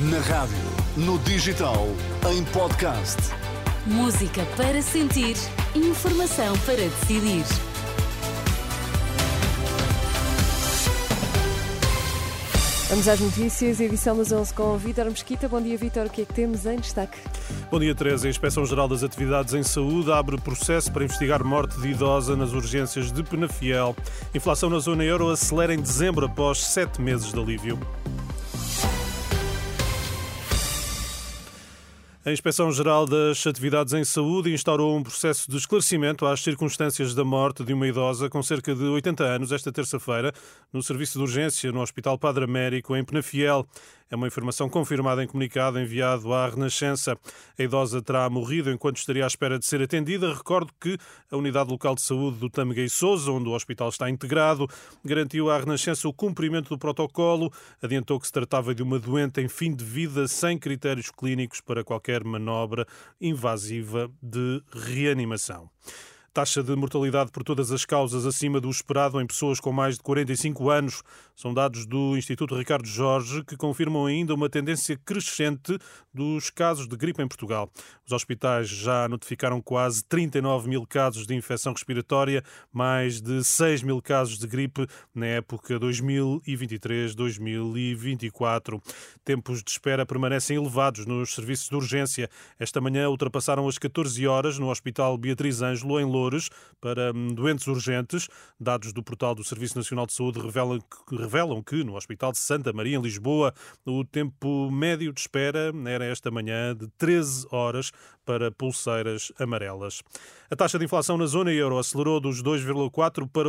Na rádio, no digital, em podcast. Música para sentir, informação para decidir. Vamos às notícias, edição das 11 com o Vítor Mesquita. Bom dia, Vítor. O que é que temos em destaque? Bom dia, Teresa. A Inspeção-Geral das Atividades em Saúde abre processo para investigar morte de idosa nas urgências de Penafiel. Inflação na zona euro acelera em dezembro após sete meses de alívio. A Inspeção-Geral das Atividades em Saúde instaurou um processo de esclarecimento às circunstâncias da morte de uma idosa com cerca de 80 anos esta terça-feira no serviço de urgência no Hospital Padre Américo, em Penafiel. É uma informação confirmada em comunicado enviado à Renascença. A idosa terá morrido enquanto estaria à espera de ser atendida. Recordo que a Unidade Local de Saúde do Tâmega Sousa, onde o hospital está integrado, garantiu à Renascença o cumprimento do protocolo, adiantou que se tratava de uma doente em fim de vida sem critérios clínicos para qualquer manobra invasiva de reanimação. Taxa de mortalidade por todas as causas acima do esperado em pessoas com mais de 45 anos. São dados do Instituto Ricardo Jorge que confirmam ainda uma tendência crescente dos casos de gripe em Portugal. Os hospitais já notificaram quase 39 mil casos de infecção respiratória, mais de 6 mil casos de gripe na época 2023-2024. Tempos de espera permanecem elevados nos serviços de urgência. Esta manhã ultrapassaram as 14 horas no Hospital Beatriz Ângelo, em Lourdes para hum, doentes urgentes. Dados do portal do Serviço Nacional de Saúde revelam que, revelam que no Hospital de Santa Maria, em Lisboa, o tempo médio de espera era esta manhã de 13 horas para pulseiras amarelas. A taxa de inflação na zona euro acelerou dos 2,4 para,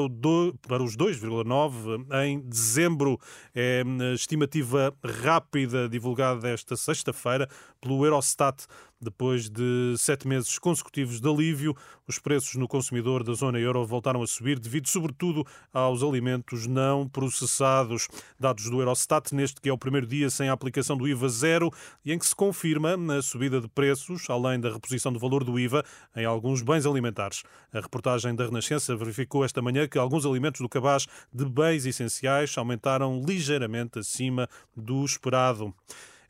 para os 2,9 em dezembro. É hum, a estimativa rápida divulgada esta sexta-feira pelo Eurostat. Depois de sete meses consecutivos de alívio, os preços no consumidor da zona euro voltaram a subir, devido sobretudo aos alimentos não processados. Dados do Eurostat, neste que é o primeiro dia sem a aplicação do IVA zero e em que se confirma a subida de preços, além da reposição do valor do IVA em alguns bens alimentares. A reportagem da Renascença verificou esta manhã que alguns alimentos do cabaz de bens essenciais aumentaram ligeiramente acima do esperado.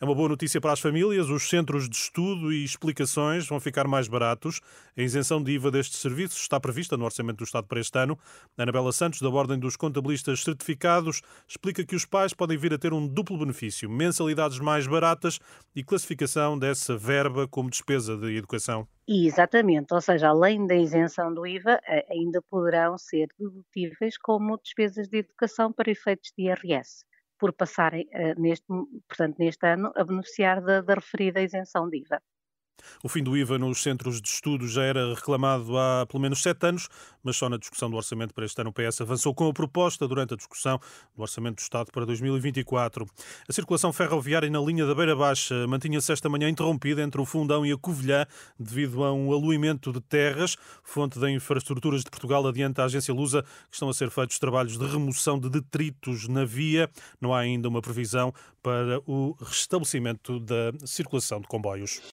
É uma boa notícia para as famílias. Os centros de estudo e explicações vão ficar mais baratos. A isenção de IVA destes serviços está prevista no Orçamento do Estado para este ano. Anabela Santos, da Ordem dos Contabilistas Certificados, explica que os pais podem vir a ter um duplo benefício: mensalidades mais baratas e classificação dessa verba como despesa de educação. Exatamente, ou seja, além da isenção do IVA, ainda poderão ser dedutíveis como despesas de educação para efeitos de IRS por passarem, eh, neste, portanto, neste ano, a beneficiar da, da referida isenção de IVA. O fim do IVA nos centros de estudo já era reclamado há pelo menos sete anos, mas só na discussão do orçamento para este ano o PS avançou com a proposta durante a discussão do orçamento do Estado para 2024. A circulação ferroviária na linha da Beira Baixa mantinha-se esta manhã interrompida entre o Fundão e a Covilhã devido a um aluimento de terras. Fonte da Infraestruturas de Portugal adianta a agência Lusa que estão a ser feitos trabalhos de remoção de detritos na via. Não há ainda uma previsão para o restabelecimento da circulação de comboios.